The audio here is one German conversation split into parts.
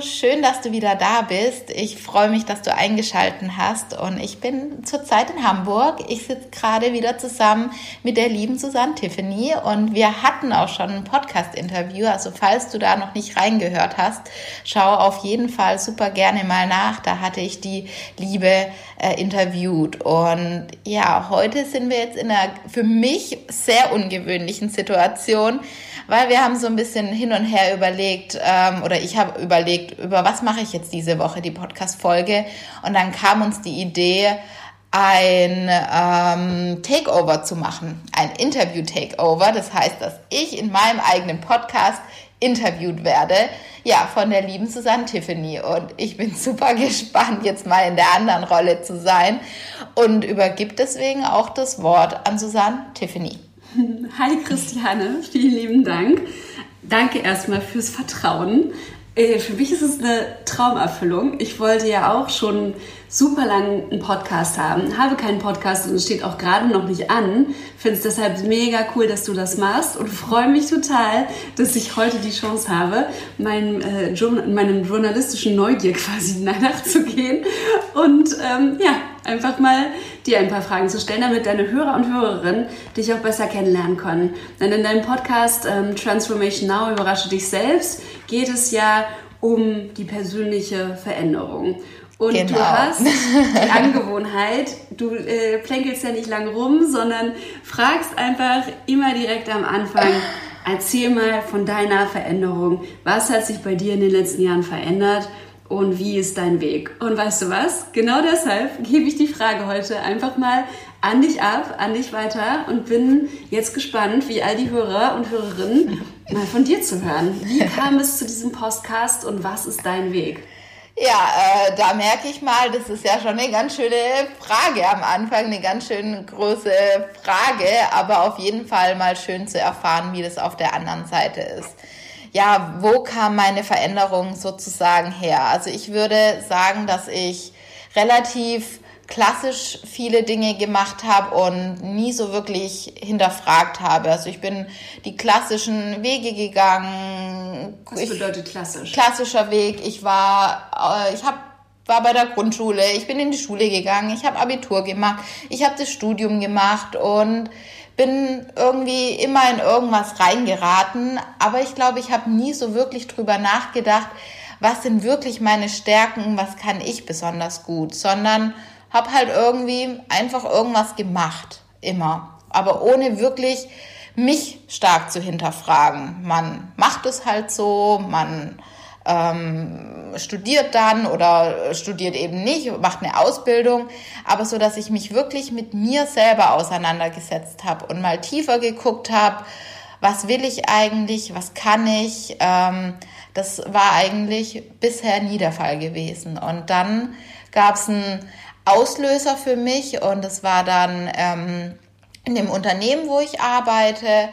Schön, dass du wieder da bist. Ich freue mich, dass du eingeschalten hast und ich bin zurzeit in Hamburg. Ich sitze gerade wieder zusammen mit der lieben Susanne Tiffany und wir hatten auch schon ein Podcast-Interview. Also falls du da noch nicht reingehört hast, schau auf jeden Fall super gerne mal nach. Da hatte ich die Liebe äh, interviewt und ja, heute sind wir jetzt in einer für mich sehr ungewöhnlichen Situation weil wir haben so ein bisschen hin und her überlegt, ähm, oder ich habe überlegt, über was mache ich jetzt diese Woche, die Podcast-Folge. Und dann kam uns die Idee, ein ähm, Takeover zu machen, ein Interview-Takeover. Das heißt, dass ich in meinem eigenen Podcast interviewt werde, ja, von der lieben Susanne Tiffany. Und ich bin super gespannt, jetzt mal in der anderen Rolle zu sein und übergib deswegen auch das Wort an Susanne Tiffany. Hi Christiane, vielen lieben Dank. Danke erstmal fürs Vertrauen. Äh, für mich ist es eine Traumerfüllung. Ich wollte ja auch schon super lang einen Podcast haben, habe keinen Podcast und steht auch gerade noch nicht an. Finde es deshalb mega cool, dass du das machst und freue mich total, dass ich heute die Chance habe, meinem, äh, meinem journalistischen Neugier quasi nachzugehen und ähm, ja, einfach mal dir ein paar Fragen zu stellen, damit deine Hörer und Hörerinnen dich auch besser kennenlernen können. Denn in deinem Podcast ähm, Transformation Now überrasche dich selbst geht es ja um die persönliche Veränderung. Und genau. du hast die Angewohnheit, du äh, plänkelst ja nicht lang rum, sondern fragst einfach immer direkt am Anfang, erzähl mal von deiner Veränderung. Was hat sich bei dir in den letzten Jahren verändert? Und wie ist dein Weg? Und weißt du was? Genau deshalb gebe ich die Frage heute einfach mal an dich ab, an dich weiter und bin jetzt gespannt, wie all die Hörer und Hörerinnen mal von dir zu hören. Wie kam es zu diesem Podcast und was ist dein Weg? Ja, äh, da merke ich mal, das ist ja schon eine ganz schöne Frage am Anfang, eine ganz schön große Frage, aber auf jeden Fall mal schön zu erfahren, wie das auf der anderen Seite ist ja, wo kam meine Veränderung sozusagen her? Also ich würde sagen, dass ich relativ klassisch viele Dinge gemacht habe und nie so wirklich hinterfragt habe. Also ich bin die klassischen Wege gegangen. Was bedeutet klassisch? Klassischer Weg. Ich war, äh, ich habe war bei der Grundschule, ich bin in die Schule gegangen, ich habe Abitur gemacht, ich habe das Studium gemacht und bin irgendwie immer in irgendwas reingeraten, aber ich glaube, ich habe nie so wirklich drüber nachgedacht, was sind wirklich meine Stärken, was kann ich besonders gut, sondern habe halt irgendwie einfach irgendwas gemacht, immer, aber ohne wirklich mich stark zu hinterfragen. Man macht es halt so, man ähm, studiert dann oder studiert eben nicht, macht eine Ausbildung, aber so, dass ich mich wirklich mit mir selber auseinandergesetzt habe und mal tiefer geguckt habe, was will ich eigentlich, was kann ich. Ähm, das war eigentlich bisher nie der Fall gewesen. Und dann gab es einen Auslöser für mich und das war dann ähm, in dem Unternehmen, wo ich arbeite.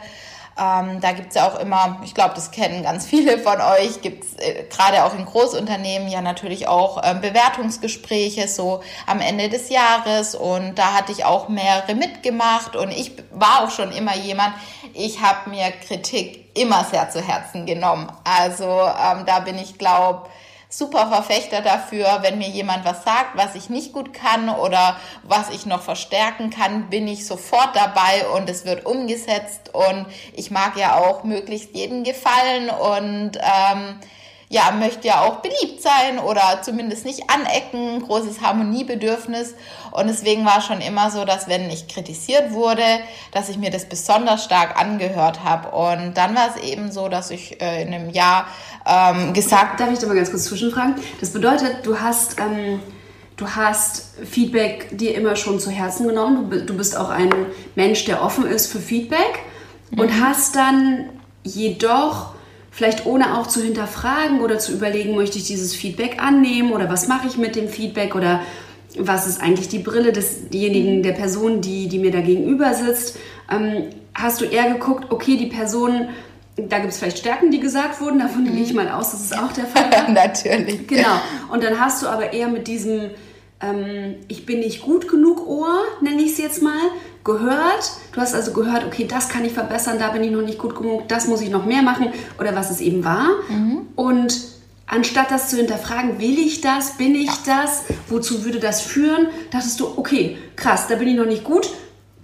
Ähm, da gibt's ja auch immer, ich glaube, das kennen ganz viele von euch, gibt's äh, gerade auch in Großunternehmen ja natürlich auch ähm, Bewertungsgespräche so am Ende des Jahres und da hatte ich auch mehrere mitgemacht und ich war auch schon immer jemand, ich habe mir Kritik immer sehr zu Herzen genommen. Also ähm, da bin ich, glaube super Verfechter dafür, wenn mir jemand was sagt, was ich nicht gut kann oder was ich noch verstärken kann, bin ich sofort dabei und es wird umgesetzt. Und ich mag ja auch möglichst jeden gefallen und ähm, ja, möchte ja auch beliebt sein oder zumindest nicht anecken, großes Harmoniebedürfnis. Und deswegen war schon immer so, dass wenn ich kritisiert wurde, dass ich mir das besonders stark angehört habe. Und dann war es eben so, dass ich äh, in einem Jahr ähm, gesagt... Darf ich da mal ganz kurz zwischenfragen? Das bedeutet, du hast... Ähm Du hast Feedback dir immer schon zu Herzen genommen. Du, bist auch ein Mensch, der offen ist für Feedback mhm. und hast dann jedoch vielleicht ohne auch zu hinterfragen oder zu überlegen, möchte ich dieses Feedback annehmen oder was mache ich mit dem Feedback oder was ist eigentlich die Brille desjenigen, der Person, die, die mir da gegenüber sitzt. Ähm, hast du eher geguckt, okay, die Person, da gibt es vielleicht Stärken, die gesagt wurden, davon gehe ich mal aus, das ist auch der Fall. Natürlich. Genau. Und dann hast du aber eher mit diesem, ähm, ich bin nicht gut genug Ohr, nenne ich es jetzt mal, gehört. Du hast also gehört, okay, das kann ich verbessern, da bin ich noch nicht gut genug, das muss ich noch mehr machen oder was es eben war. Mhm. Und anstatt das zu hinterfragen, will ich das, bin ich das, wozu würde das führen, dachtest du, okay, krass, da bin ich noch nicht gut,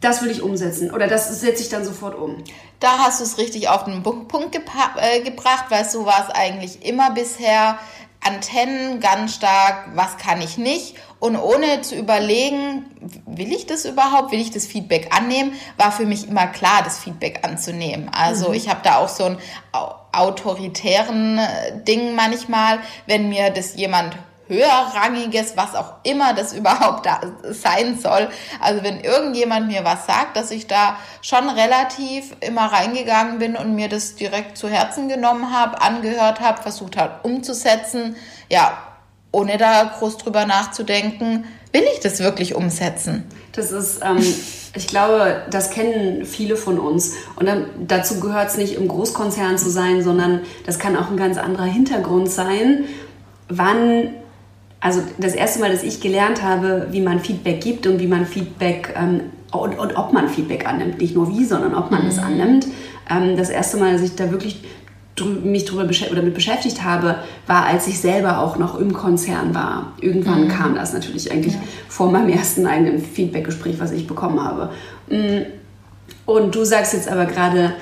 das will ich umsetzen oder das setze ich dann sofort um. Da hast du es richtig auf den Punkt äh, gebracht, weil so war es eigentlich immer bisher. Antennen ganz stark, was kann ich nicht und ohne zu überlegen, will ich das überhaupt, will ich das Feedback annehmen, war für mich immer klar, das Feedback anzunehmen. Also mhm. ich habe da auch so einen autoritären äh, Ding manchmal, wenn mir das jemand höherrangiges, was auch immer das überhaupt da sein soll. Also wenn irgendjemand mir was sagt, dass ich da schon relativ immer reingegangen bin und mir das direkt zu Herzen genommen habe, angehört habe, versucht habe umzusetzen. Ja, ohne da groß drüber nachzudenken, will ich das wirklich umsetzen? Das ist, ähm, ich glaube, das kennen viele von uns. Und dann, dazu gehört es nicht im Großkonzern zu sein, sondern das kann auch ein ganz anderer Hintergrund sein. Wann, also das erste Mal, dass ich gelernt habe, wie man Feedback gibt und wie man Feedback ähm, und, und, ob man Feedback annimmt, nicht nur wie, sondern ob man es mhm. annimmt. Ähm, das erste Mal, dass ich da wirklich mich darüber oder damit beschäftigt habe, war, als ich selber auch noch im Konzern war. Irgendwann mhm. kam das natürlich eigentlich ja. vor meinem ersten eigenen Feedbackgespräch, was ich bekommen habe. Mm. Und du sagst jetzt aber gerade,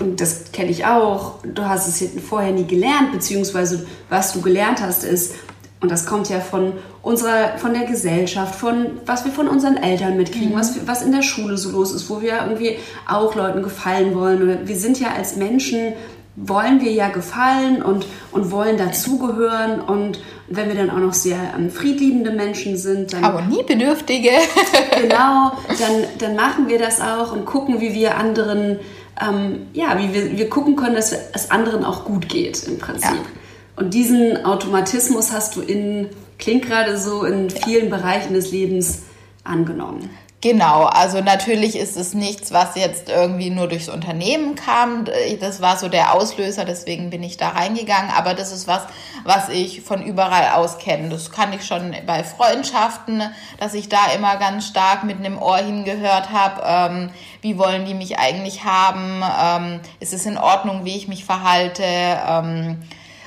und das kenne ich auch, du hast es vorher nie gelernt, beziehungsweise was du gelernt hast, ist, und das kommt ja von unserer, von der Gesellschaft, von was wir von unseren Eltern mitkriegen, mhm. was, was in der Schule so los ist, wo wir irgendwie auch Leuten gefallen wollen. Oder wir sind ja als Menschen wollen wir ja gefallen und, und wollen dazugehören. Und wenn wir dann auch noch sehr ähm, friedliebende Menschen sind, dann. Harmoniebedürftige. genau, dann, dann machen wir das auch und gucken, wie wir anderen, ähm, ja, wie wir, wir gucken können, dass es anderen auch gut geht im Prinzip. Ja. Und diesen Automatismus hast du in, klingt gerade so, in vielen ja. Bereichen des Lebens angenommen. Genau, also natürlich ist es nichts, was jetzt irgendwie nur durchs Unternehmen kam. Das war so der Auslöser, deswegen bin ich da reingegangen. Aber das ist was, was ich von überall aus kenne. Das kann ich schon bei Freundschaften, dass ich da immer ganz stark mit einem Ohr hingehört habe. Ähm, wie wollen die mich eigentlich haben? Ähm, ist es in Ordnung, wie ich mich verhalte? Ähm,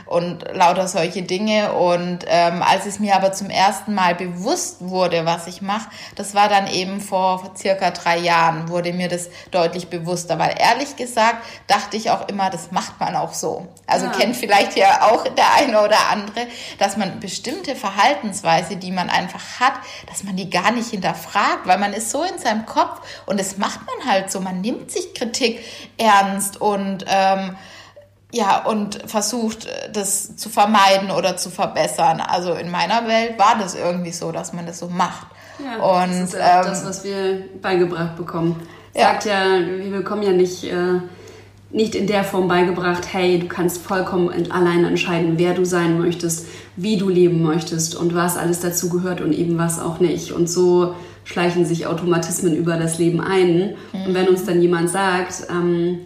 und lauter solche Dinge. Und ähm, als es mir aber zum ersten Mal bewusst wurde, was ich mache, das war dann eben vor, circa drei Jahren, wurde mir das deutlich bewusster. Weil ehrlich gesagt dachte ich auch immer, das macht man auch so. Also ja. kennt vielleicht ja auch der eine oder andere, dass man bestimmte Verhaltensweise, die man einfach hat, dass man die gar nicht hinterfragt, weil man ist so in seinem Kopf und das macht man halt so. Man nimmt sich Kritik ernst und ähm, ja, und versucht, das zu vermeiden oder zu verbessern. Also in meiner Welt war das irgendwie so, dass man das so macht. Ja, und, das ist ja ähm, das, was wir beigebracht bekommen. Sagt ja, wir bekommen ja nicht, äh, nicht in der Form beigebracht, hey, du kannst vollkommen alleine entscheiden, wer du sein möchtest, wie du leben möchtest und was alles dazu gehört und eben was auch nicht. Und so schleichen sich Automatismen über das Leben ein. Mhm. Und wenn uns dann jemand sagt, ähm,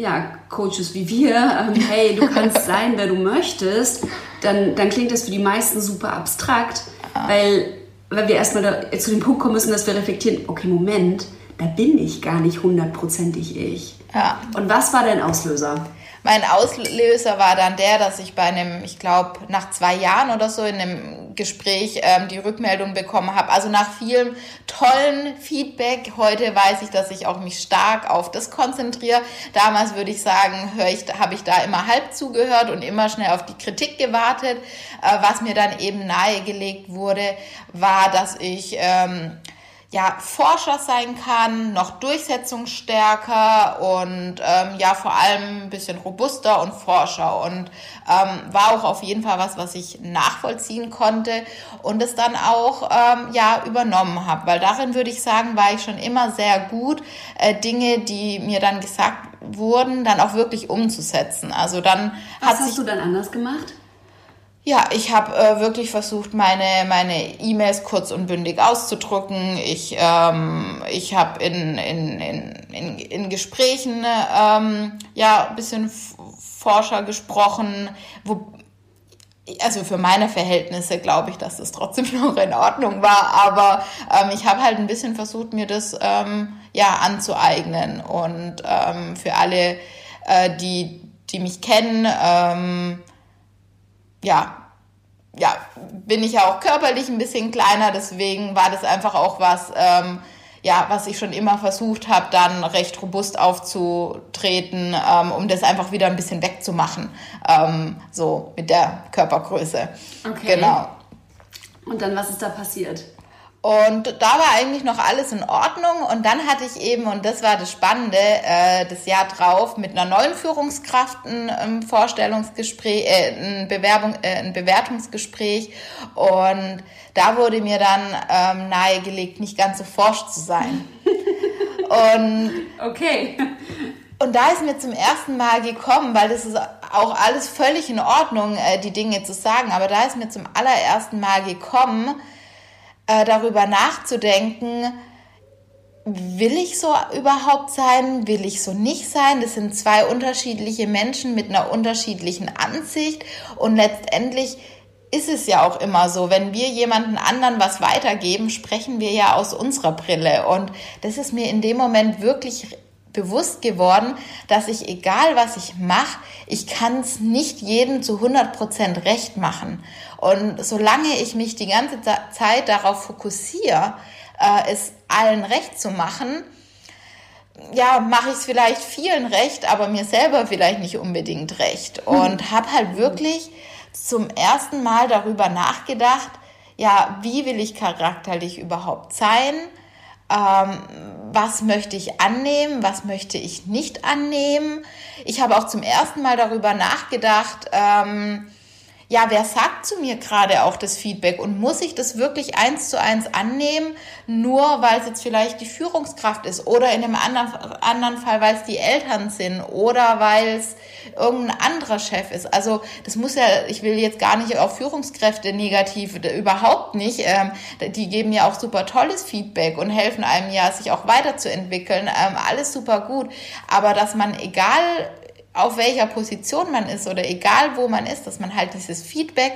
ja, Coaches wie wir, ähm, hey, du kannst sein, wer du möchtest, dann, dann klingt das für die meisten super abstrakt, ja. weil, weil wir erstmal da, zu dem Punkt kommen müssen, dass wir reflektieren, okay, Moment, da bin ich gar nicht hundertprozentig ich. Ja. Und was war dein Auslöser? Mein Auslöser war dann der, dass ich bei einem, ich glaube, nach zwei Jahren oder so in einem Gespräch ähm, die Rückmeldung bekommen habe. Also nach vielem tollen Feedback. Heute weiß ich, dass ich auch mich stark auf das konzentriere. Damals würde ich sagen, höre ich, habe ich da immer halb zugehört und immer schnell auf die Kritik gewartet. Äh, was mir dann eben nahegelegt wurde, war, dass ich ähm, ja, Forscher sein kann, noch durchsetzungsstärker und ähm, ja, vor allem ein bisschen robuster und forscher. Und ähm, war auch auf jeden Fall was, was ich nachvollziehen konnte und es dann auch ähm, ja, übernommen habe. Weil darin würde ich sagen, war ich schon immer sehr gut, äh, Dinge, die mir dann gesagt wurden, dann auch wirklich umzusetzen. Also dann was hat hast sich, du dann anders gemacht? Ja, ich habe äh, wirklich versucht, meine meine E-Mails kurz und bündig auszudrücken. Ich ähm, ich habe in, in, in, in, in Gesprächen ähm, ja ein bisschen Forscher gesprochen, wo also für meine Verhältnisse glaube ich, dass das trotzdem noch in Ordnung war, aber ähm, ich habe halt ein bisschen versucht, mir das ähm, ja anzueignen und ähm, für alle, äh, die die mich kennen. Ähm, ja, ja, bin ich ja auch körperlich ein bisschen kleiner, deswegen war das einfach auch was, ähm, ja, was ich schon immer versucht habe, dann recht robust aufzutreten, ähm, um das einfach wieder ein bisschen wegzumachen, ähm, so mit der Körpergröße. Okay. Genau. Und dann, was ist da passiert? Und da war eigentlich noch alles in Ordnung. Und dann hatte ich eben, und das war das Spannende, äh, das Jahr drauf mit einer neuen Führungskraft ein, ein Vorstellungsgespräch, äh, ein, Bewerbung, äh, ein Bewertungsgespräch. Und da wurde mir dann ähm, nahegelegt, nicht ganz so forsch zu sein. und okay. Und da ist mir zum ersten Mal gekommen, weil das ist auch alles völlig in Ordnung, äh, die Dinge zu sagen, aber da ist mir zum allerersten Mal gekommen, äh, darüber nachzudenken, will ich so überhaupt sein, will ich so nicht sein? Das sind zwei unterschiedliche Menschen mit einer unterschiedlichen Ansicht und letztendlich ist es ja auch immer so, wenn wir jemanden anderen was weitergeben, sprechen wir ja aus unserer Brille und das ist mir in dem Moment wirklich bewusst geworden, dass ich, egal was ich mache, ich kann es nicht jedem zu 100% recht machen. Und solange ich mich die ganze Zeit darauf fokussiere, äh, es allen recht zu machen, ja, mache ich es vielleicht vielen recht, aber mir selber vielleicht nicht unbedingt recht. Und habe halt wirklich zum ersten Mal darüber nachgedacht, ja, wie will ich charakterlich überhaupt sein? ähm, was möchte ich annehmen, was möchte ich nicht annehmen. Ich habe auch zum ersten Mal darüber nachgedacht, ähm, ja, wer sagt zu mir gerade auch das Feedback und muss ich das wirklich eins zu eins annehmen, nur weil es jetzt vielleicht die Führungskraft ist oder in einem anderen, anderen Fall, weil es die Eltern sind oder weil es irgendein anderer Chef ist. Also das muss ja, ich will jetzt gar nicht auf Führungskräfte negativ, überhaupt nicht. Ähm, die geben ja auch super tolles Feedback und helfen einem ja, sich auch weiterzuentwickeln. Ähm, alles super gut. Aber dass man egal auf welcher Position man ist oder egal wo man ist, dass man halt dieses Feedback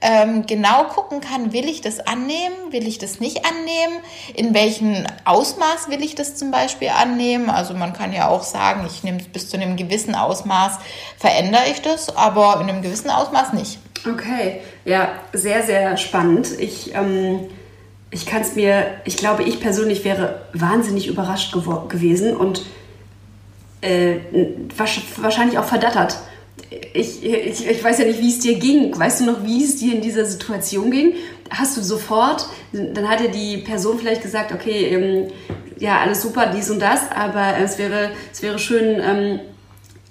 ähm, genau gucken kann, will ich das annehmen, will ich das nicht annehmen, in welchem Ausmaß will ich das zum Beispiel annehmen. Also man kann ja auch sagen, ich nehme es bis zu einem gewissen Ausmaß, verändere ich das, aber in einem gewissen Ausmaß nicht. Okay, ja, sehr, sehr spannend. Ich, ähm, ich kann es mir, ich glaube, ich persönlich wäre wahnsinnig überrascht gewesen und äh, wahrscheinlich auch verdattert. Ich, ich, ich weiß ja nicht, wie es dir ging. Weißt du noch, wie es dir in dieser Situation ging? Hast du sofort, dann hat ja die Person vielleicht gesagt, okay, ähm, ja, alles super, dies und das, aber es wäre, es wäre schön, ähm,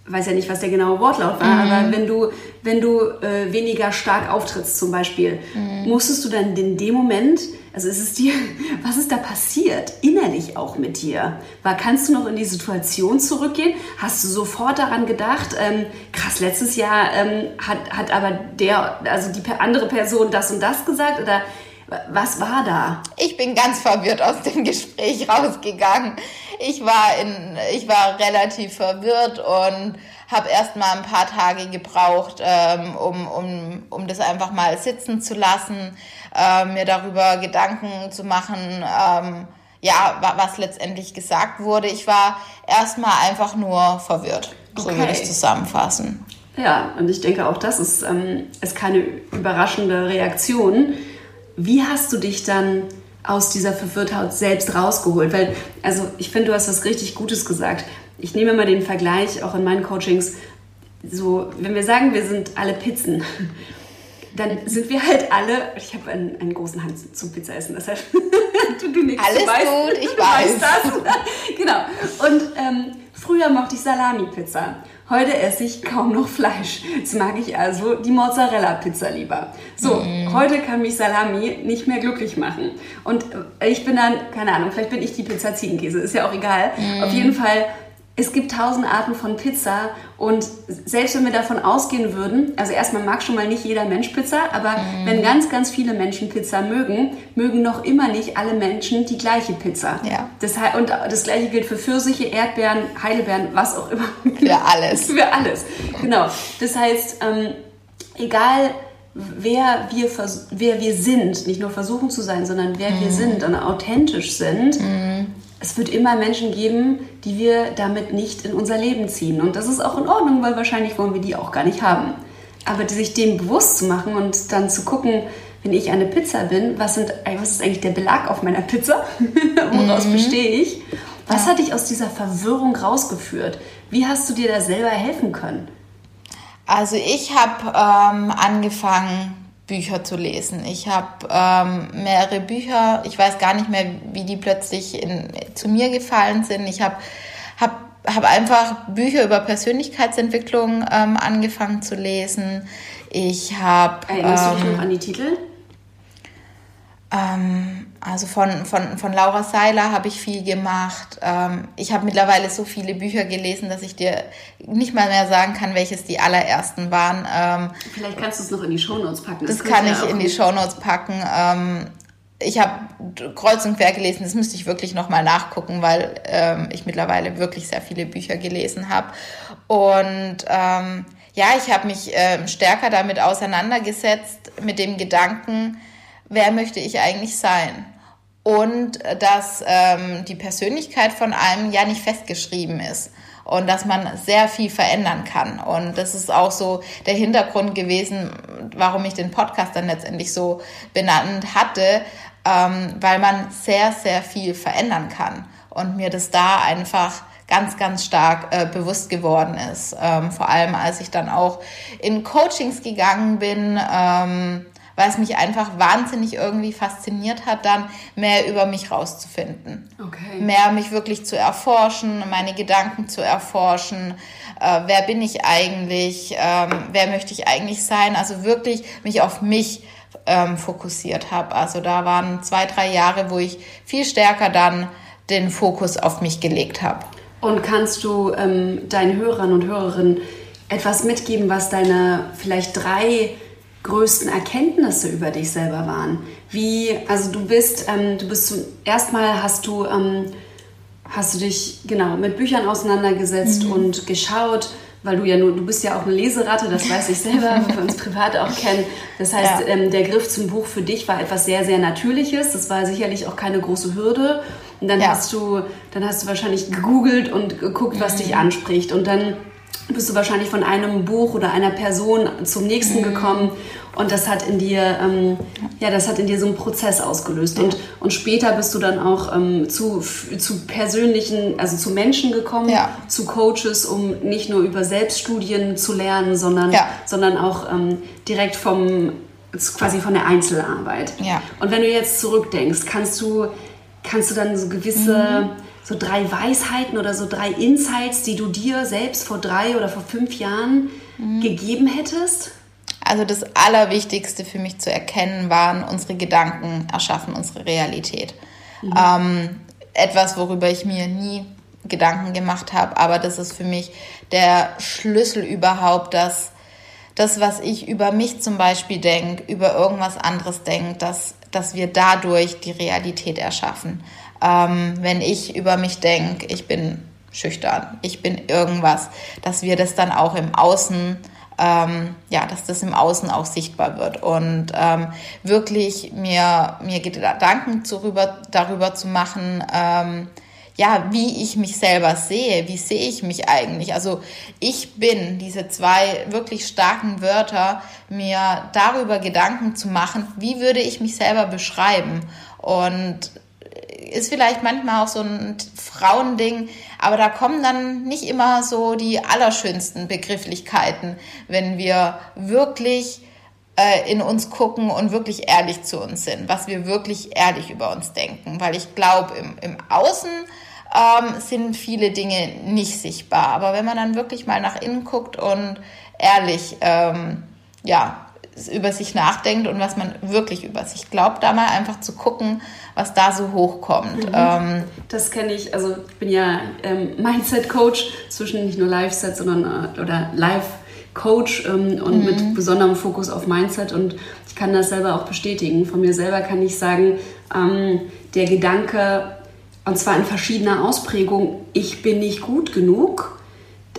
weiß ja nicht, was der genaue Wortlaut war, mhm. aber wenn du, wenn du äh, weniger stark auftrittst zum Beispiel, mhm. musstest du dann in dem Moment also ist es dir, was ist da passiert, innerlich auch mit dir? War, kannst du noch in die Situation zurückgehen? Hast du sofort daran gedacht, ähm, krass, letztes Jahr ähm, hat, hat aber der, also die andere Person das und das gesagt oder was war da? Ich bin ganz verwirrt aus dem Gespräch rausgegangen. Ich war in, ich war relativ verwirrt und habe erst mal ein paar Tage gebraucht, ähm, um, um, um das einfach mal sitzen zu lassen äh, mir darüber Gedanken zu machen, ähm, ja, was letztendlich gesagt wurde. Ich war erstmal einfach nur verwirrt. So okay. würde ich zusammenfassen. Ja, und ich denke auch, das ist, ähm, ist keine überraschende Reaktion. Wie hast du dich dann aus dieser Verwirrtheit selbst rausgeholt? Weil, also ich finde, du hast was richtig Gutes gesagt. Ich nehme immer den Vergleich, auch in meinen Coachings, so, wenn wir sagen, wir sind alle Pizzen dann sind wir halt alle, ich habe einen, einen großen Hang zum Pizzaessen, deshalb du, du nix, Alles du weißt, gut, ich weiß. das. genau. Und ähm, früher mochte ich Salami-Pizza. Heute esse ich kaum noch Fleisch. Jetzt mag ich also die Mozzarella-Pizza lieber. So, mm. heute kann mich Salami nicht mehr glücklich machen. Und äh, ich bin dann, keine Ahnung, vielleicht bin ich die Pizza Ziegenkäse, ist ja auch egal. Mm. Auf jeden Fall es gibt tausend Arten von Pizza und selbst wenn wir davon ausgehen würden, also erstmal mag schon mal nicht jeder Mensch Pizza, aber mm. wenn ganz, ganz viele Menschen Pizza mögen, mögen noch immer nicht alle Menschen die gleiche Pizza. Ja. Das, und das gleiche gilt für Pfirsiche, Erdbeeren, Heidelbeeren, was auch immer. Für alles. für alles, genau. Das heißt, ähm, egal wer wir, wer wir sind, nicht nur versuchen zu sein, sondern wer mm. wir sind und authentisch sind, mm es wird immer Menschen geben, die wir damit nicht in unser Leben ziehen. Und das ist auch in Ordnung, weil wahrscheinlich wollen wir die auch gar nicht haben. Aber sich dem bewusst zu machen und dann zu gucken, wenn ich eine Pizza bin, was, sind, was ist eigentlich der Belag auf meiner Pizza? Woraus mhm. bestehe ich? Was ja. hat dich aus dieser Verwirrung rausgeführt? Wie hast du dir da selber helfen können? Also ich habe ähm, angefangen, Bücher zu lesen. Ich habe ähm, mehrere Bücher, ich weiß gar nicht mehr, wie die plötzlich in, zu mir gefallen sind. Ich habe hab, hab einfach Bücher über Persönlichkeitsentwicklung ähm, angefangen zu lesen. Ich habe. Erinnerst ähm, du dich ähm, noch an die Titel? Ähm, also von, von, von Laura Seiler habe ich viel gemacht. Ähm, ich habe mittlerweile so viele Bücher gelesen, dass ich dir nicht mal mehr sagen kann, welches die allerersten waren. Ähm, Vielleicht kannst du es noch in die Shownotes packen. Das, das kann ich in die Shownotes packen. Ähm, ich habe kreuz und quer gelesen, das müsste ich wirklich nochmal nachgucken, weil ich mittlerweile wirklich sehr viele Bücher gelesen habe. Und ja, ich habe mich stärker damit auseinandergesetzt, mit dem Gedanken, wer möchte ich eigentlich sein? Und dass ähm, die Persönlichkeit von einem ja nicht festgeschrieben ist und dass man sehr viel verändern kann. Und das ist auch so der Hintergrund gewesen, warum ich den Podcast dann letztendlich so benannt hatte, ähm, weil man sehr, sehr viel verändern kann. Und mir das da einfach ganz, ganz stark äh, bewusst geworden ist. Ähm, vor allem, als ich dann auch in Coachings gegangen bin, ähm, weil es mich einfach wahnsinnig irgendwie fasziniert hat, dann mehr über mich rauszufinden. Okay. Mehr mich wirklich zu erforschen, meine Gedanken zu erforschen. Äh, wer bin ich eigentlich? Ähm, wer möchte ich eigentlich sein? Also wirklich mich auf mich ähm, fokussiert habe. Also da waren zwei, drei Jahre, wo ich viel stärker dann den Fokus auf mich gelegt habe. Und kannst du ähm, deinen Hörern und Hörerinnen etwas mitgeben, was deine vielleicht drei größten Erkenntnisse über dich selber waren? Wie, also du bist, ähm, du bist zum ersten Mal hast du, ähm, hast du dich genau mit Büchern auseinandergesetzt mhm. und geschaut, weil du ja nur, du bist ja auch eine Leseratte, das weiß ich selber, weil wir uns privat auch kennen. Das heißt, ja. ähm, der Griff zum Buch für dich war etwas sehr, sehr Natürliches. Das war sicherlich auch keine große Hürde. Und dann ja. hast du, dann hast du wahrscheinlich gegoogelt und geguckt, was mhm. dich anspricht. Und dann bist du wahrscheinlich von einem Buch oder einer Person zum nächsten mhm. gekommen und das hat in dir, ähm, ja, das hat in dir so einen Prozess ausgelöst. Und, und später bist du dann auch ähm, zu, zu persönlichen, also zu Menschen gekommen, ja. zu Coaches, um nicht nur über Selbststudien zu lernen, sondern, ja. sondern auch ähm, direkt vom, quasi von der Einzelarbeit. Ja. Und wenn du jetzt zurückdenkst, kannst du, kannst du dann so gewisse... Mhm so drei Weisheiten oder so drei Insights, die du dir selbst vor drei oder vor fünf Jahren mhm. gegeben hättest? Also das Allerwichtigste für mich zu erkennen waren, unsere Gedanken erschaffen unsere Realität. Mhm. Ähm, etwas, worüber ich mir nie Gedanken gemacht habe, aber das ist für mich der Schlüssel überhaupt, dass das, was ich über mich zum Beispiel denke, über irgendwas anderes denke, dass, dass wir dadurch die Realität erschaffen. Ähm, wenn ich über mich denke, ich bin schüchtern, ich bin irgendwas, dass wir das dann auch im Außen ähm, ja, dass das im Außen auch sichtbar wird und ähm, wirklich mir, mir Gedanken darüber, darüber zu machen, ähm, ja, wie ich mich selber sehe, wie sehe ich mich eigentlich? Also ich bin, diese zwei wirklich starken Wörter, mir darüber Gedanken zu machen, wie würde ich mich selber beschreiben? Und ist vielleicht manchmal auch so ein Frauending, aber da kommen dann nicht immer so die allerschönsten Begrifflichkeiten, wenn wir wirklich äh, in uns gucken und wirklich ehrlich zu uns sind, was wir wirklich ehrlich über uns denken. Weil ich glaube, im, im Außen ähm, sind viele Dinge nicht sichtbar. Aber wenn man dann wirklich mal nach innen guckt und ehrlich, ähm, ja, über sich nachdenkt und was man wirklich über sich glaubt, da mal einfach zu gucken, was da so hochkommt. Mhm. Ähm, das kenne ich, also ich bin ja ähm, Mindset-Coach zwischen nicht nur Live-Set, sondern äh, oder Live-Coach ähm, und mhm. mit besonderem Fokus auf Mindset und ich kann das selber auch bestätigen. Von mir selber kann ich sagen, ähm, der Gedanke, und zwar in verschiedener Ausprägung, ich bin nicht gut genug,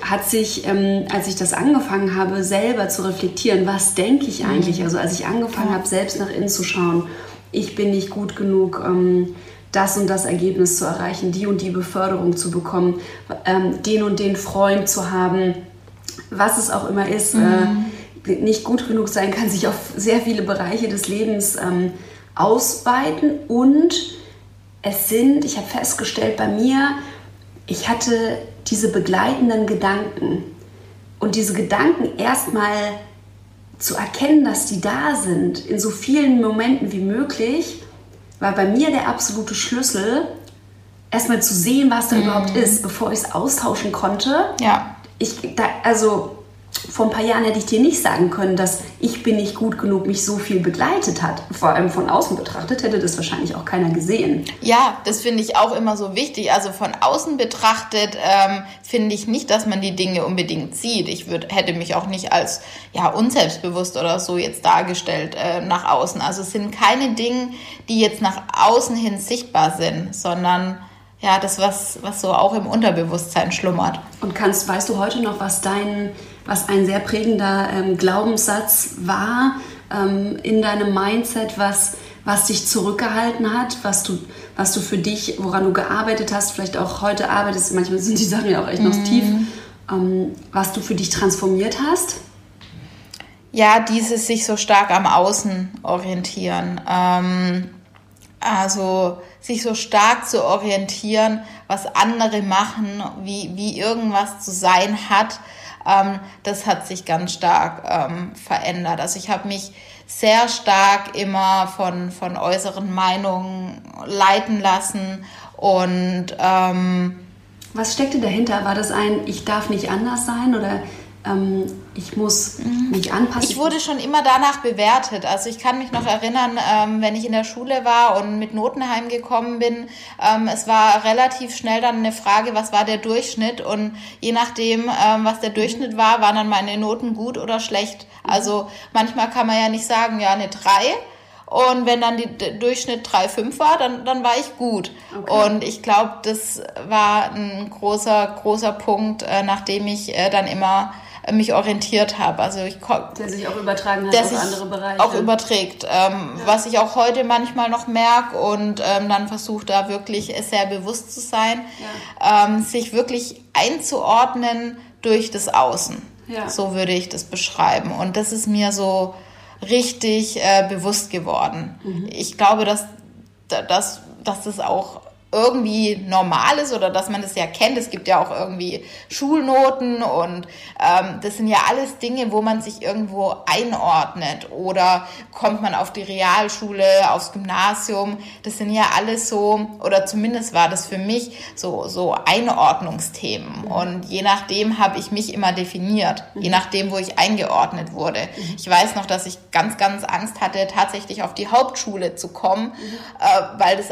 hat sich, ähm, als ich das angefangen habe, selber zu reflektieren, was denke ich eigentlich? Mhm. Also als ich angefangen habe, selbst nach innen zu schauen, ich bin nicht gut genug, ähm, das und das Ergebnis zu erreichen, die und die Beförderung zu bekommen, ähm, den und den Freund zu haben, was es auch immer ist. Mhm. Äh, nicht gut genug sein kann sich auf sehr viele Bereiche des Lebens ähm, ausweiten und es sind, ich habe festgestellt bei mir, ich hatte diese begleitenden Gedanken und diese Gedanken erstmal zu erkennen, dass die da sind, in so vielen Momenten wie möglich, war bei mir der absolute Schlüssel, erstmal zu sehen, was da mhm. überhaupt ist, bevor ich es austauschen konnte. Ja. Ich, da, also vor ein paar Jahren hätte ich dir nicht sagen können, dass ich bin nicht gut genug mich so viel begleitet hat. Vor allem von außen betrachtet hätte das wahrscheinlich auch keiner gesehen. Ja, das finde ich auch immer so wichtig. Also von außen betrachtet ähm, finde ich nicht, dass man die Dinge unbedingt sieht. Ich würd, hätte mich auch nicht als ja unselbstbewusst oder so jetzt dargestellt äh, nach außen. Also es sind keine Dinge, die jetzt nach außen hin sichtbar sind, sondern ja, das, was, was so auch im Unterbewusstsein schlummert. Und kannst, weißt du heute noch, was dein was ein sehr prägender ähm, Glaubenssatz war ähm, in deinem Mindset, was, was dich zurückgehalten hat, was du, was du für dich, woran du gearbeitet hast, vielleicht auch heute arbeitest, manchmal sind die Sachen ja auch echt noch mhm. tief, ähm, was du für dich transformiert hast? Ja, dieses sich so stark am Außen orientieren. Ähm, also sich so stark zu orientieren, was andere machen, wie, wie irgendwas zu sein hat ähm, das hat sich ganz stark ähm, verändert. Also ich habe mich sehr stark immer von, von äußeren Meinungen leiten lassen und ähm, was steckte dahinter? War das ein Ich darf nicht anders sein oder ähm, ich muss mhm. mich anpassen. Ich wurde schon immer danach bewertet. Also ich kann mich noch erinnern, ähm, wenn ich in der Schule war und mit Noten heimgekommen bin, ähm, es war relativ schnell dann eine Frage, was war der Durchschnitt? Und je nachdem, ähm, was der Durchschnitt war, waren dann meine Noten gut oder schlecht. Also manchmal kann man ja nicht sagen, ja, eine 3. Und wenn dann der Durchschnitt 3,5 war, dann, dann war ich gut. Okay. Und ich glaube, das war ein großer, großer Punkt, äh, nachdem ich äh, dann immer mich orientiert habe. Also ich der sich auch übertragen hat auf andere Bereiche. Auch überträgt. Ähm, ja. Was ich auch heute manchmal noch merke und ähm, dann versuche da wirklich sehr bewusst zu sein, ja. ähm, sich wirklich einzuordnen durch das Außen. Ja. So würde ich das beschreiben. Und das ist mir so richtig äh, bewusst geworden. Mhm. Ich glaube, dass, dass, dass das auch irgendwie normal ist oder dass man das ja kennt. Es gibt ja auch irgendwie Schulnoten und ähm, das sind ja alles Dinge, wo man sich irgendwo einordnet oder kommt man auf die Realschule, aufs Gymnasium. Das sind ja alles so, oder zumindest war das für mich so, so Einordnungsthemen. Mhm. Und je nachdem habe ich mich immer definiert, mhm. je nachdem, wo ich eingeordnet wurde. Mhm. Ich weiß noch, dass ich ganz, ganz Angst hatte, tatsächlich auf die Hauptschule zu kommen, äh, weil das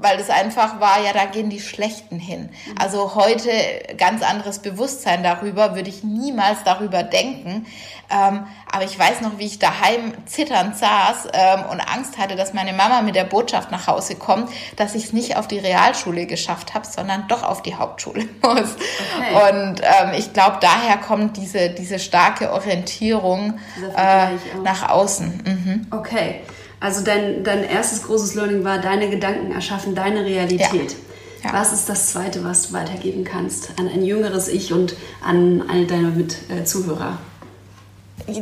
weil das einfach war, ja, da gehen die Schlechten hin. Also heute ganz anderes Bewusstsein darüber, würde ich niemals darüber denken. Ähm, aber ich weiß noch, wie ich daheim zitternd saß ähm, und Angst hatte, dass meine Mama mit der Botschaft nach Hause kommt, dass ich es nicht auf die Realschule geschafft habe, sondern doch auf die Hauptschule muss. Okay. Und ähm, ich glaube, daher kommt diese, diese starke Orientierung äh, nach außen. Mhm. Okay. Also dein, dein erstes großes Learning war, deine Gedanken erschaffen deine Realität. Ja. Ja. Was ist das Zweite, was du weitergeben kannst an ein jüngeres Ich und an all deine Mitzuhörer?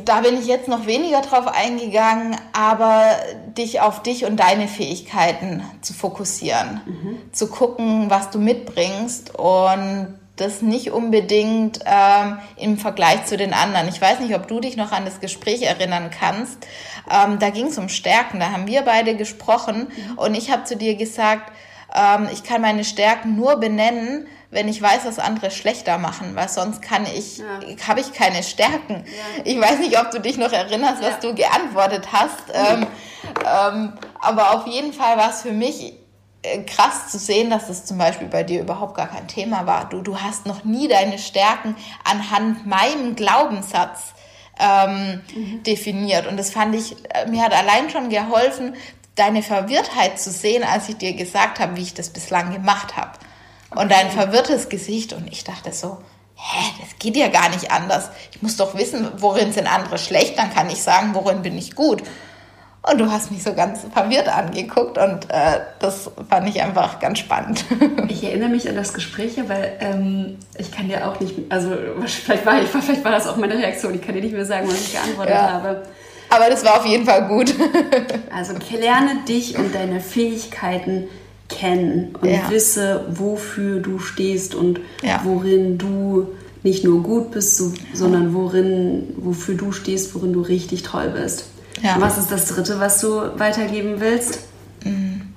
Da bin ich jetzt noch weniger drauf eingegangen, aber dich auf dich und deine Fähigkeiten zu fokussieren, mhm. zu gucken, was du mitbringst und das nicht unbedingt ähm, im Vergleich zu den anderen. Ich weiß nicht, ob du dich noch an das Gespräch erinnern kannst. Ähm, da ging es um Stärken. Da haben wir beide gesprochen mhm. und ich habe zu dir gesagt, ähm, ich kann meine Stärken nur benennen, wenn ich weiß, was andere schlechter machen, weil sonst kann ich, ja. habe ich keine Stärken. Ja. Ich weiß nicht, ob du dich noch erinnerst, was du geantwortet hast. Ähm, ähm, aber auf jeden Fall war es für mich krass zu sehen, dass das zum Beispiel bei dir überhaupt gar kein Thema war. Du, du hast noch nie deine Stärken anhand meinem Glaubenssatz ähm, mhm. definiert. Und das fand ich, äh, mir hat allein schon geholfen, deine Verwirrtheit zu sehen, als ich dir gesagt habe, wie ich das bislang gemacht habe. Und dein verwirrtes Gesicht. Und ich dachte so, hä, das geht ja gar nicht anders. Ich muss doch wissen, worin sind andere schlecht, dann kann ich sagen, worin bin ich gut. Und du hast mich so ganz verwirrt angeguckt und äh, das fand ich einfach ganz spannend. Ich erinnere mich an das Gespräch, weil ähm, ich kann dir auch nicht, also vielleicht war, ich, vielleicht war das auch meine Reaktion, ich kann dir nicht mehr sagen, was ich geantwortet ja. habe. Aber das war auf jeden Fall gut. Also lerne dich und deine Fähigkeiten kennen und ja. wisse, wofür du stehst und ja. worin du nicht nur gut bist, so, sondern worin, wofür du stehst, worin du richtig toll bist. Ja. Was ist das Dritte, was du weitergeben willst? Mhm.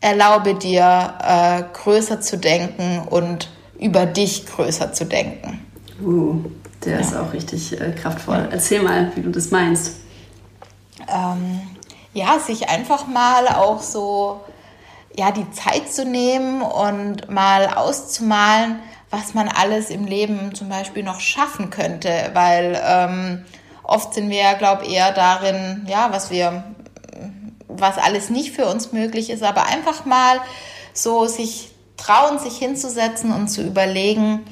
Erlaube dir, äh, größer zu denken und über dich größer zu denken. Uh, der ja. ist auch richtig äh, kraftvoll. Ja. Erzähl mal, wie du das meinst. Ähm, ja, sich einfach mal auch so ja, die Zeit zu nehmen und mal auszumalen, was man alles im Leben zum Beispiel noch schaffen könnte, weil ähm, Oft sind wir glaube ich, eher darin, ja, was wir, was alles nicht für uns möglich ist, aber einfach mal so sich trauen, sich hinzusetzen und zu überlegen,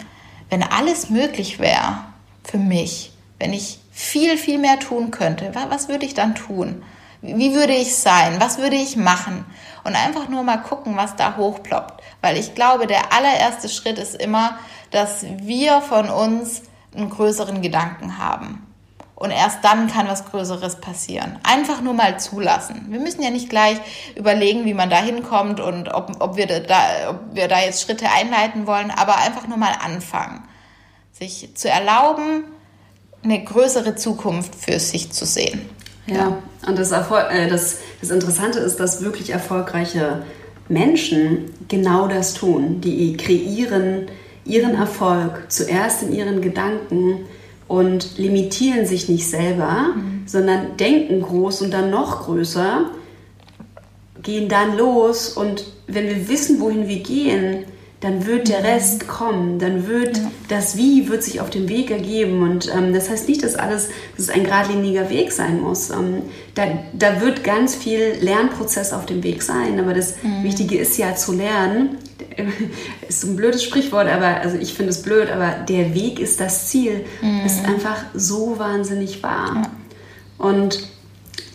wenn alles möglich wäre für mich, wenn ich viel, viel mehr tun könnte, was würde ich dann tun? Wie würde ich sein? Was würde ich machen? Und einfach nur mal gucken, was da hochploppt. Weil ich glaube, der allererste Schritt ist immer, dass wir von uns einen größeren Gedanken haben. Und erst dann kann was Größeres passieren. Einfach nur mal zulassen. Wir müssen ja nicht gleich überlegen, wie man da hinkommt und ob, ob, wir da, ob wir da jetzt Schritte einleiten wollen, aber einfach nur mal anfangen. Sich zu erlauben, eine größere Zukunft für sich zu sehen. Ja, und das, äh, das, das Interessante ist, dass wirklich erfolgreiche Menschen genau das tun. Die kreieren ihren Erfolg zuerst in ihren Gedanken und limitieren sich nicht selber, mhm. sondern denken groß und dann noch größer, gehen dann los und wenn wir wissen, wohin wir gehen, dann wird der mhm. Rest kommen, dann wird ja. das Wie wird sich auf dem Weg ergeben und ähm, das heißt nicht, dass alles, dass es ein geradliniger Weg sein muss. Ähm, da, da wird ganz viel Lernprozess auf dem Weg sein, aber das mhm. Wichtige ist ja zu lernen. Ist ein blödes Sprichwort, aber also ich finde es blöd, aber der Weg ist das Ziel. Mhm. Ist einfach so wahnsinnig wahr. Ja. Und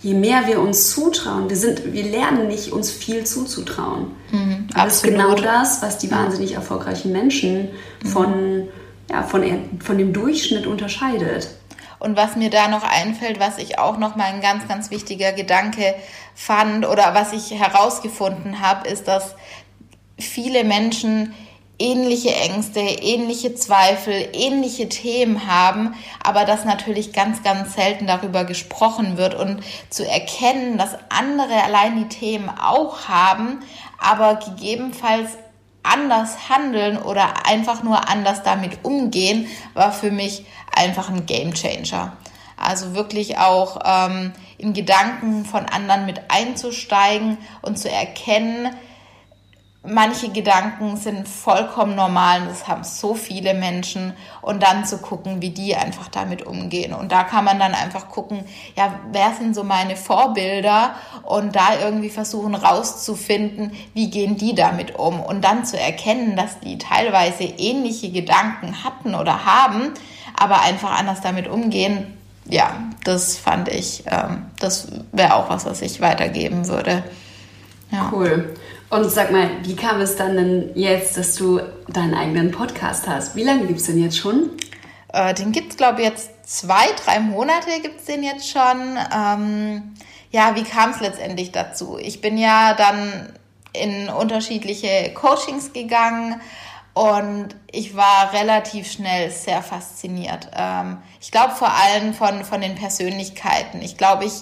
je mehr wir uns zutrauen, wir, sind, wir lernen nicht, uns viel zuzutrauen. Mhm, das ist genau das, was die wahnsinnig erfolgreichen Menschen von, ja, von, von dem Durchschnitt unterscheidet. Und was mir da noch einfällt, was ich auch noch mal ein ganz, ganz wichtiger Gedanke fand oder was ich herausgefunden habe, ist, dass viele Menschen ähnliche Ängste, ähnliche Zweifel, ähnliche Themen haben, aber dass natürlich ganz, ganz selten darüber gesprochen wird und zu erkennen, dass andere allein die Themen auch haben, aber gegebenenfalls anders handeln oder einfach nur anders damit umgehen, war für mich einfach ein Game Changer. Also wirklich auch ähm, in Gedanken von anderen mit einzusteigen und zu erkennen, manche Gedanken sind vollkommen normal und das haben so viele Menschen und dann zu gucken, wie die einfach damit umgehen. Und da kann man dann einfach gucken, ja, wer sind so meine Vorbilder und da irgendwie versuchen rauszufinden, wie gehen die damit um und dann zu erkennen, dass die teilweise ähnliche Gedanken hatten oder haben, aber einfach anders damit umgehen. Ja, das fand ich, ähm, das wäre auch was, was ich weitergeben würde. Ja. Cool. Und sag mal, wie kam es dann denn jetzt, dass du deinen eigenen Podcast hast? Wie lange gibt es den jetzt schon? Äh, den gibt es, glaube ich, jetzt zwei, drei Monate gibt es den jetzt schon. Ähm, ja, wie kam es letztendlich dazu? Ich bin ja dann in unterschiedliche Coachings gegangen Und ich war relativ schnell sehr fasziniert. Ähm, ich glaube vor allem von, von den Persönlichkeiten. Ich glaube, ich,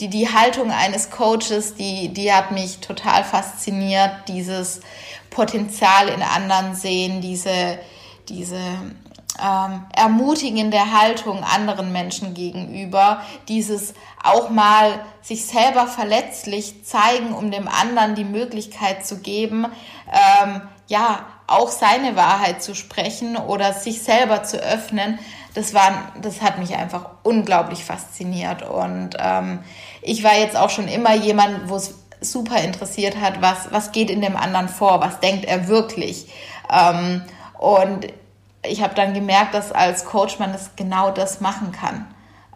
die, die Haltung eines Coaches, die, die hat mich total fasziniert. Dieses Potenzial in anderen sehen, diese, diese ähm, ermutigende Haltung anderen Menschen gegenüber, dieses auch mal sich selber verletzlich zeigen, um dem anderen die Möglichkeit zu geben, ähm, ja, auch seine Wahrheit zu sprechen oder sich selber zu öffnen, das war, das hat mich einfach unglaublich fasziniert. Und ähm, ich war jetzt auch schon immer jemand, wo es super interessiert hat, was, was geht in dem anderen vor, was denkt er wirklich. Ähm, und ich habe dann gemerkt, dass als Coach man das genau das machen kann.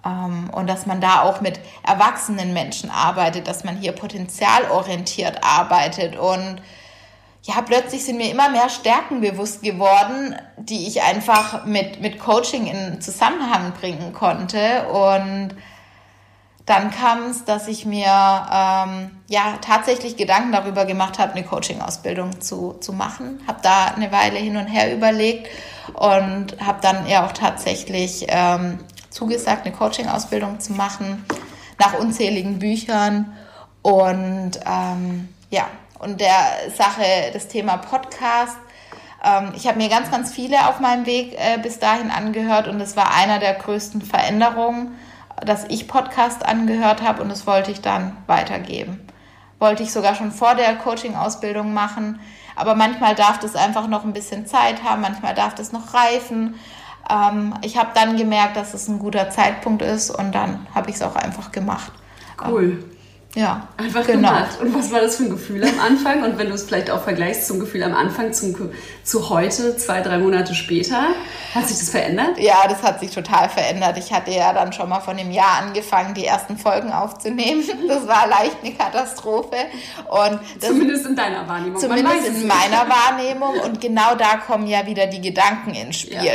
Ähm, und dass man da auch mit erwachsenen Menschen arbeitet, dass man hier potenzialorientiert arbeitet und ja, plötzlich sind mir immer mehr Stärken bewusst geworden, die ich einfach mit, mit Coaching in Zusammenhang bringen konnte. Und dann kam es, dass ich mir ähm, ja tatsächlich Gedanken darüber gemacht habe, eine Coaching-Ausbildung zu, zu machen. Habe da eine Weile hin und her überlegt und habe dann ja auch tatsächlich ähm, zugesagt, eine Coaching-Ausbildung zu machen, nach unzähligen Büchern. Und ähm, ja, und der Sache, das Thema Podcast. Ähm, ich habe mir ganz, ganz viele auf meinem Weg äh, bis dahin angehört und es war einer der größten Veränderungen, dass ich Podcast angehört habe und das wollte ich dann weitergeben. Wollte ich sogar schon vor der Coaching-Ausbildung machen, aber manchmal darf das einfach noch ein bisschen Zeit haben, manchmal darf das noch reifen. Ähm, ich habe dann gemerkt, dass es ein guter Zeitpunkt ist und dann habe ich es auch einfach gemacht. Cool. Ja, einfach genau. gemacht. Und was war das für ein Gefühl am Anfang? Und wenn du es vielleicht auch vergleichst zum Gefühl am Anfang zum, zu heute, zwei, drei Monate später, hat sich das verändert? Ja, das hat sich total verändert. Ich hatte ja dann schon mal von dem Jahr angefangen, die ersten Folgen aufzunehmen. Das war leicht eine Katastrophe. Und zumindest in deiner Wahrnehmung. Zumindest in meiner Wahrnehmung. Und genau da kommen ja wieder die Gedanken ins Spiel. Ja.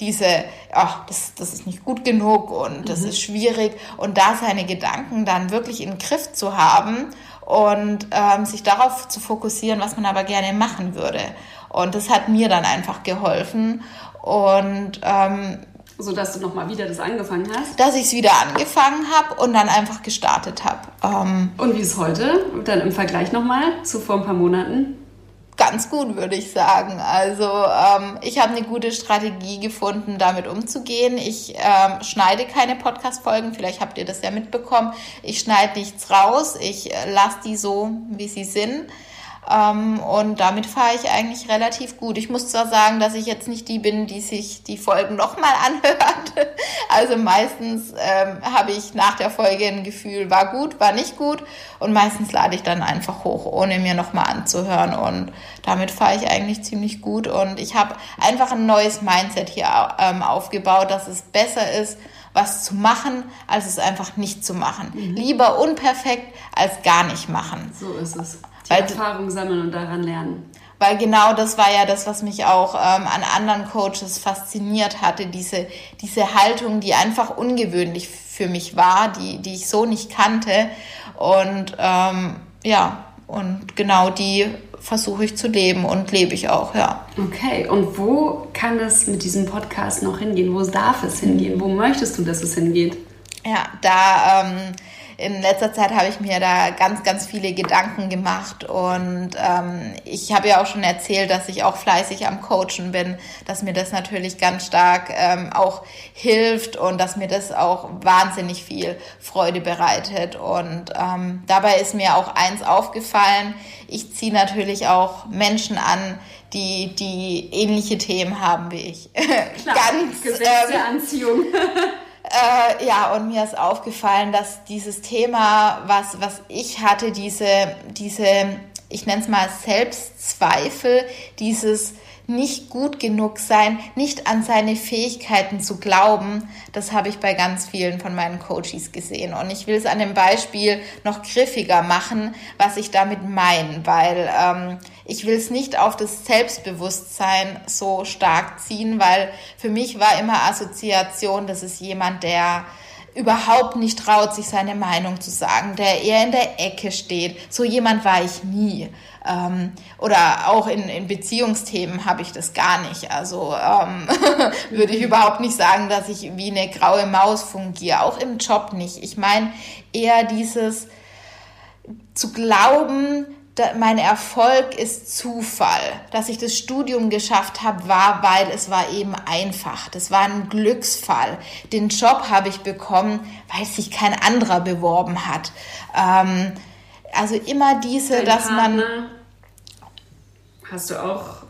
Diese, ach, das, das ist nicht gut genug und das mhm. ist schwierig. Und da seine Gedanken dann wirklich in den Griff zu haben und ähm, sich darauf zu fokussieren, was man aber gerne machen würde. Und das hat mir dann einfach geholfen. Und ähm, so dass du nochmal wieder das angefangen hast? Dass ich es wieder angefangen habe und dann einfach gestartet habe. Ähm, und wie ist heute? Dann im Vergleich nochmal zu vor ein paar Monaten? ganz gut, würde ich sagen. Also ähm, ich habe eine gute Strategie gefunden, damit umzugehen. Ich ähm, schneide keine Podcast-Folgen, vielleicht habt ihr das ja mitbekommen. Ich schneide nichts raus, ich äh, lasse die so, wie sie sind. Ähm, und damit fahre ich eigentlich relativ gut. Ich muss zwar sagen, dass ich jetzt nicht die bin, die sich die Folgen nochmal anhört. Also meistens ähm, habe ich nach der Folge ein Gefühl, war gut, war nicht gut. Und meistens lade ich dann einfach hoch, ohne mir nochmal anzuhören. Und damit fahre ich eigentlich ziemlich gut. Und ich habe einfach ein neues Mindset hier ähm, aufgebaut, dass es besser ist, was zu machen, als es einfach nicht zu machen. Mhm. Lieber unperfekt als gar nicht machen. So ist es. Die weil, Erfahrung sammeln und daran lernen. Weil genau das war ja das, was mich auch ähm, an anderen Coaches fasziniert hatte, diese, diese Haltung, die einfach ungewöhnlich für mich war, die, die ich so nicht kannte. Und ähm, ja, und genau die versuche ich zu leben und lebe ich auch, ja. Okay, und wo kann es mit diesem Podcast noch hingehen? Wo darf es hingehen? Wo möchtest du, dass es hingeht? Ja, da ähm, in letzter Zeit habe ich mir da ganz, ganz viele Gedanken gemacht und ähm, ich habe ja auch schon erzählt, dass ich auch fleißig am Coachen bin, dass mir das natürlich ganz stark ähm, auch hilft und dass mir das auch wahnsinnig viel Freude bereitet. Und ähm, dabei ist mir auch eins aufgefallen, ich ziehe natürlich auch Menschen an, die, die ähnliche Themen haben wie ich. Klar, ganz Gesetz der ähm, Anziehung. Äh, ja, und mir ist aufgefallen, dass dieses Thema, was, was ich hatte, diese, diese ich nenne es mal Selbstzweifel, dieses nicht gut genug sein, nicht an seine Fähigkeiten zu glauben, das habe ich bei ganz vielen von meinen Coaches gesehen. Und ich will es an dem Beispiel noch griffiger machen, was ich damit meine, weil ähm, ich will es nicht auf das Selbstbewusstsein so stark ziehen, weil für mich war immer Assoziation, das ist jemand, der überhaupt nicht traut, sich seine Meinung zu sagen, der eher in der Ecke steht. So jemand war ich nie. Ähm, oder auch in, in Beziehungsthemen habe ich das gar nicht. Also ähm, würde ich überhaupt nicht sagen, dass ich wie eine graue Maus fungiere. Auch im Job nicht. Ich meine eher dieses zu glauben, mein Erfolg ist Zufall. Dass ich das Studium geschafft habe, war, weil es war eben einfach. Das war ein Glücksfall. Den Job habe ich bekommen, weil sich kein anderer beworben hat. Ähm, also immer diese, Dein dass Partner man. Hast du auch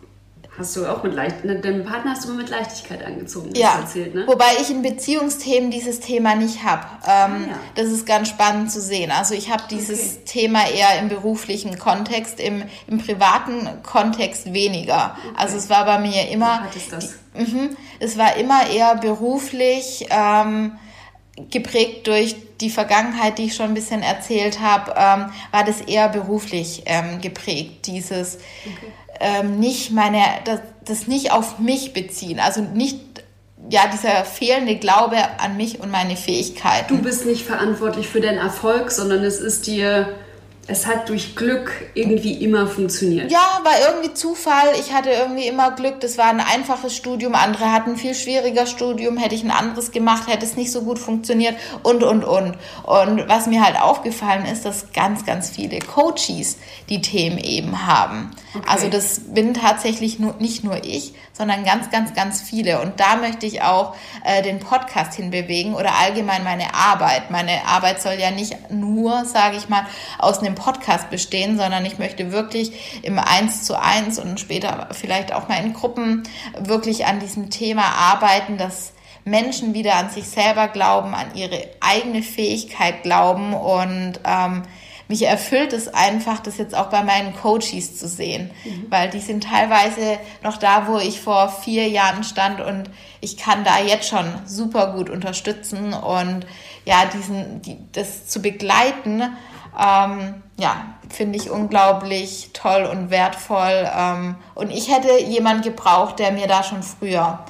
Hast du auch mit Leicht ne, deinen Partner hast du immer mit Leichtigkeit angezogen, ja. erzählt, ne? Wobei ich in Beziehungsthemen dieses Thema nicht habe. Ähm, ah, ja. Das ist ganz spannend zu sehen. Also ich habe dieses okay. Thema eher im beruflichen Kontext, im, im privaten Kontext weniger. Okay. Also es war bei mir immer. Das? Die, mh, es war immer eher beruflich. Ähm, geprägt durch die Vergangenheit, die ich schon ein bisschen erzählt habe, ähm, war das eher beruflich ähm, geprägt. Dieses okay ähm, nicht meine, das, das nicht auf mich beziehen. Also nicht ja, dieser fehlende Glaube an mich und meine Fähigkeiten. Du bist nicht verantwortlich für deinen Erfolg, sondern es ist dir es hat durch Glück irgendwie immer funktioniert. Ja, war irgendwie Zufall. Ich hatte irgendwie immer Glück. Das war ein einfaches Studium. Andere hatten ein viel schwieriger Studium. Hätte ich ein anderes gemacht, hätte es nicht so gut funktioniert und, und, und. Und was mir halt aufgefallen ist, dass ganz, ganz viele Coaches die Themen eben haben. Okay. Also das bin tatsächlich nur, nicht nur ich, sondern ganz, ganz, ganz viele. Und da möchte ich auch äh, den Podcast hinbewegen oder allgemein meine Arbeit. Meine Arbeit soll ja nicht nur, sage ich mal, aus einem Podcast bestehen, sondern ich möchte wirklich im Eins zu eins und später vielleicht auch mal in Gruppen wirklich an diesem Thema arbeiten, dass Menschen wieder an sich selber glauben, an ihre eigene Fähigkeit glauben und ähm, mich erfüllt es einfach, das jetzt auch bei meinen Coaches zu sehen, mhm. weil die sind teilweise noch da, wo ich vor vier Jahren stand und ich kann da jetzt schon super gut unterstützen und ja, diesen, die, das zu begleiten, ähm, ja, finde ich unglaublich toll und wertvoll. Ähm, und ich hätte jemand gebraucht, der mir da schon früher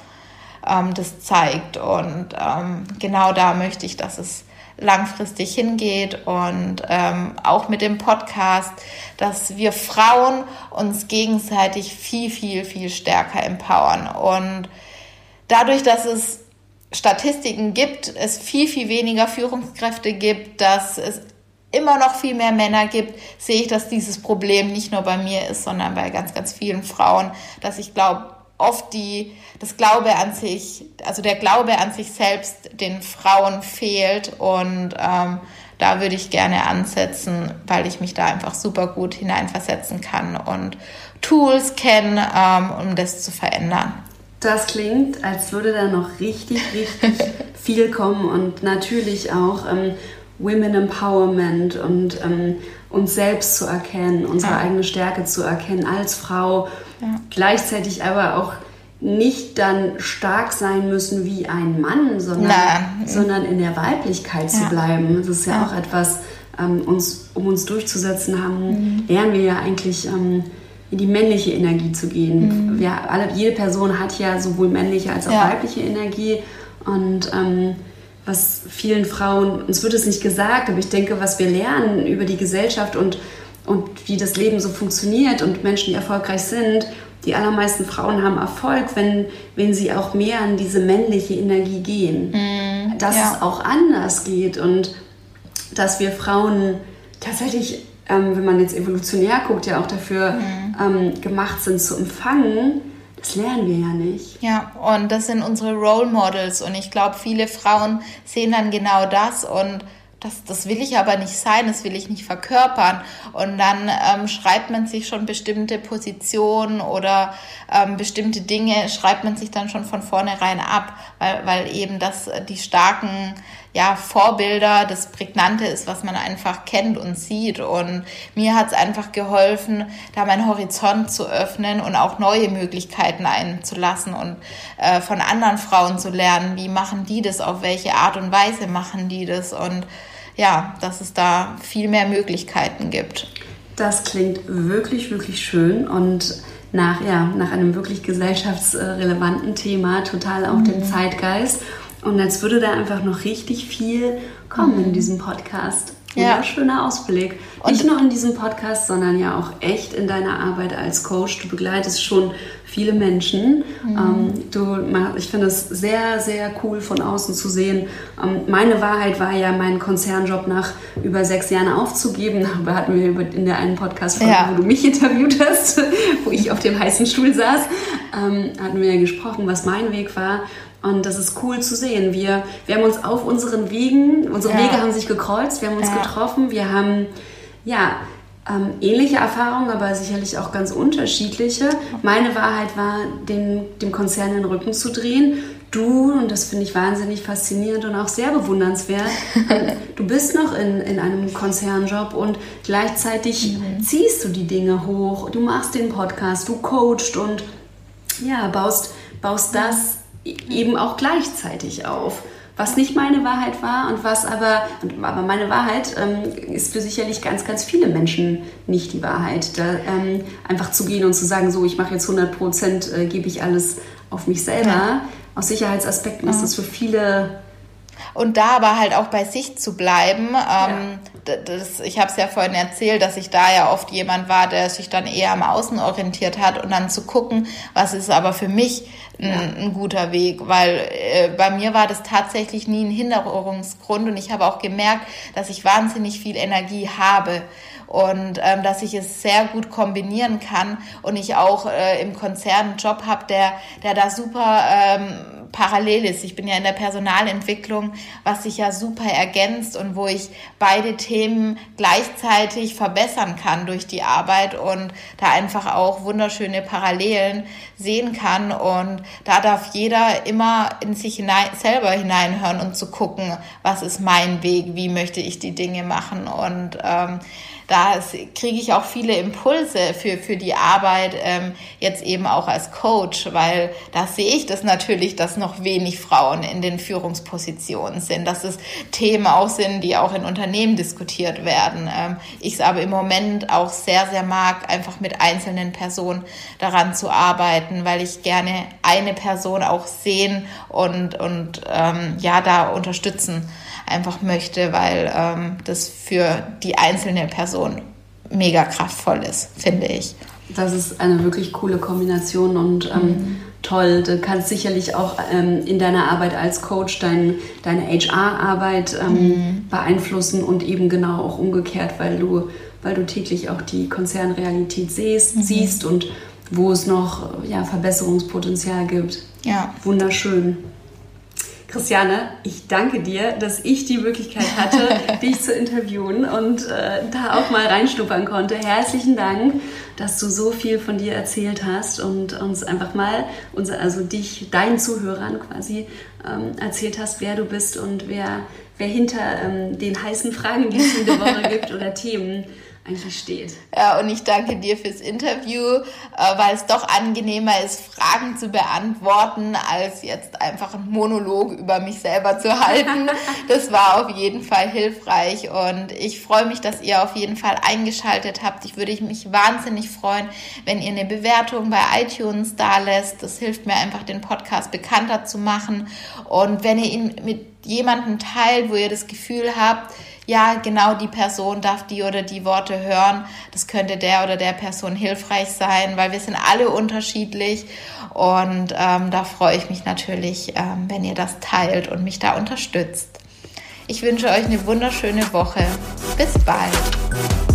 ähm, das zeigt. Und ähm, genau da möchte ich, dass es langfristig hingeht und ähm, auch mit dem Podcast, dass wir Frauen uns gegenseitig viel, viel, viel stärker empowern. Und dadurch, dass es Statistiken gibt, es viel, viel weniger Führungskräfte gibt, dass es immer noch viel mehr Männer gibt, sehe ich, dass dieses Problem nicht nur bei mir ist, sondern bei ganz, ganz vielen Frauen, dass ich glaube, oft die, das Glaube an sich, also der Glaube an sich selbst den Frauen fehlt und ähm, da würde ich gerne ansetzen, weil ich mich da einfach super gut hineinversetzen kann und Tools kenne, ähm, um das zu verändern. Das klingt, als würde da noch richtig, richtig viel kommen und natürlich auch ähm, Women Empowerment und ähm, uns selbst zu erkennen, unsere ja. eigene Stärke zu erkennen als Frau ja. Gleichzeitig aber auch nicht dann stark sein müssen wie ein Mann, sondern, sondern in der Weiblichkeit zu bleiben. Das ist ja, ja. auch etwas, ähm, uns, um uns durchzusetzen haben, mhm. lernen wir ja eigentlich ähm, in die männliche Energie zu gehen. Mhm. Wir, alle, jede Person hat ja sowohl männliche als auch ja. weibliche Energie und ähm, was vielen Frauen, uns wird es nicht gesagt, aber ich denke, was wir lernen über die Gesellschaft und und wie das Leben so funktioniert und Menschen, die erfolgreich sind, die allermeisten Frauen haben Erfolg, wenn, wenn sie auch mehr an diese männliche Energie gehen. Mm, dass ja. es auch anders geht und dass wir Frauen tatsächlich, ähm, wenn man jetzt evolutionär guckt, ja auch dafür mm. ähm, gemacht sind zu empfangen. Das lernen wir ja nicht. Ja, und das sind unsere Role Models. Und ich glaube, viele Frauen sehen dann genau das und das, das will ich aber nicht sein, das will ich nicht verkörpern. Und dann ähm, schreibt man sich schon bestimmte Positionen oder ähm, bestimmte Dinge, schreibt man sich dann schon von vornherein ab, weil, weil eben das die starken ja, Vorbilder, das Prägnante ist, was man einfach kennt und sieht. Und mir hat es einfach geholfen, da meinen Horizont zu öffnen und auch neue Möglichkeiten einzulassen und äh, von anderen Frauen zu lernen, wie machen die das, auf welche Art und Weise machen die das und ja, dass es da viel mehr Möglichkeiten gibt. Das klingt wirklich, wirklich schön und nach, ja, nach einem wirklich gesellschaftsrelevanten Thema, total auch mhm. dem Zeitgeist. Und als würde da einfach noch richtig viel kommen in diesem Podcast. Wunderschöner ja. Ausblick. Nicht nur in diesem Podcast, sondern ja auch echt in deiner Arbeit als Coach. Du begleitest schon viele Menschen. Mhm. Ähm, du, ich finde es sehr, sehr cool von außen zu sehen. Ähm, meine Wahrheit war ja, meinen Konzernjob nach über sechs Jahren aufzugeben. Darüber hatten wir in der einen Podcast-Folge, ja. wo du mich interviewt hast, wo ich auf dem heißen Stuhl saß, ähm, hatten wir ja gesprochen, was mein Weg war. Und das ist cool zu sehen. Wir, wir haben uns auf unseren Wegen, unsere ja. Wege haben sich gekreuzt, wir haben uns ja. getroffen, wir haben ja ähm, ähnliche Erfahrungen, aber sicherlich auch ganz unterschiedliche. Meine Wahrheit war, den, dem Konzern den Rücken zu drehen. Du, und das finde ich wahnsinnig faszinierend und auch sehr bewundernswert, du bist noch in, in einem Konzernjob und gleichzeitig mhm. ziehst du die Dinge hoch. Du machst den Podcast, du coachst und ja, baust, baust das eben auch gleichzeitig auf. Was nicht meine Wahrheit war und was aber, aber meine Wahrheit ähm, ist für sicherlich ganz, ganz viele Menschen nicht die Wahrheit. Da, ähm, einfach zu gehen und zu sagen, so, ich mache jetzt 100 Prozent, äh, gebe ich alles auf mich selber. Ja. Aus Sicherheitsaspekten ja. ist das für viele und da aber halt auch bei sich zu bleiben. Ähm, ja. das, ich habe es ja vorhin erzählt, dass ich da ja oft jemand war, der sich dann eher am Außen orientiert hat und dann zu gucken, was ist aber für mich ein, ja. ein guter Weg, weil äh, bei mir war das tatsächlich nie ein Hinderungsgrund und ich habe auch gemerkt, dass ich wahnsinnig viel Energie habe und ähm, dass ich es sehr gut kombinieren kann und ich auch äh, im Konzern einen Job habe, der, der da super ähm, parallel ist. Ich bin ja in der Personalentwicklung, was sich ja super ergänzt und wo ich beide Themen gleichzeitig verbessern kann durch die Arbeit und da einfach auch wunderschöne Parallelen sehen kann. Und da darf jeder immer in sich hinein, selber hineinhören und zu gucken, was ist mein Weg, wie möchte ich die Dinge machen und ähm, da kriege ich auch viele Impulse für, für die Arbeit, ähm, jetzt eben auch als Coach, weil da sehe ich das natürlich, dass noch wenig Frauen in den Führungspositionen sind, dass es Themen auch sind, die auch in Unternehmen diskutiert werden. Ähm, ich es aber im Moment auch sehr, sehr mag, einfach mit einzelnen Personen daran zu arbeiten, weil ich gerne eine Person auch sehen und, und ähm, ja, da unterstützen einfach möchte, weil ähm, das für die einzelne Person mega kraftvoll ist, finde ich. Das ist eine wirklich coole Kombination und ähm, mhm. toll. Du kannst sicherlich auch ähm, in deiner Arbeit als Coach dein, deine HR-Arbeit ähm, mhm. beeinflussen und eben genau auch umgekehrt, weil du, weil du täglich auch die Konzernrealität siehst, mhm. siehst und wo es noch ja, Verbesserungspotenzial gibt. Ja. Wunderschön. Christiane, ich danke dir, dass ich die Möglichkeit hatte, dich zu interviewen und äh, da auch mal reinschnuppern konnte. Herzlichen Dank, dass du so viel von dir erzählt hast und uns einfach mal, unser, also dich, deinen Zuhörern quasi ähm, erzählt hast, wer du bist und wer, wer hinter ähm, den heißen Fragen, die es in der Woche gibt oder Themen eigentlich steht. Ja, und ich danke dir fürs Interview, äh, weil es doch angenehmer ist, Fragen zu beantworten, als jetzt einfach einen Monolog über mich selber zu halten. Das war auf jeden Fall hilfreich und ich freue mich, dass ihr auf jeden Fall eingeschaltet habt. Ich würde mich wahnsinnig freuen, wenn ihr eine Bewertung bei iTunes da lässt. Das hilft mir einfach, den Podcast bekannter zu machen. Und wenn ihr ihn mit jemandem teilt, wo ihr das Gefühl habt, ja, genau die Person darf die oder die Worte hören. Das könnte der oder der Person hilfreich sein, weil wir sind alle unterschiedlich. Und ähm, da freue ich mich natürlich, ähm, wenn ihr das teilt und mich da unterstützt. Ich wünsche euch eine wunderschöne Woche. Bis bald.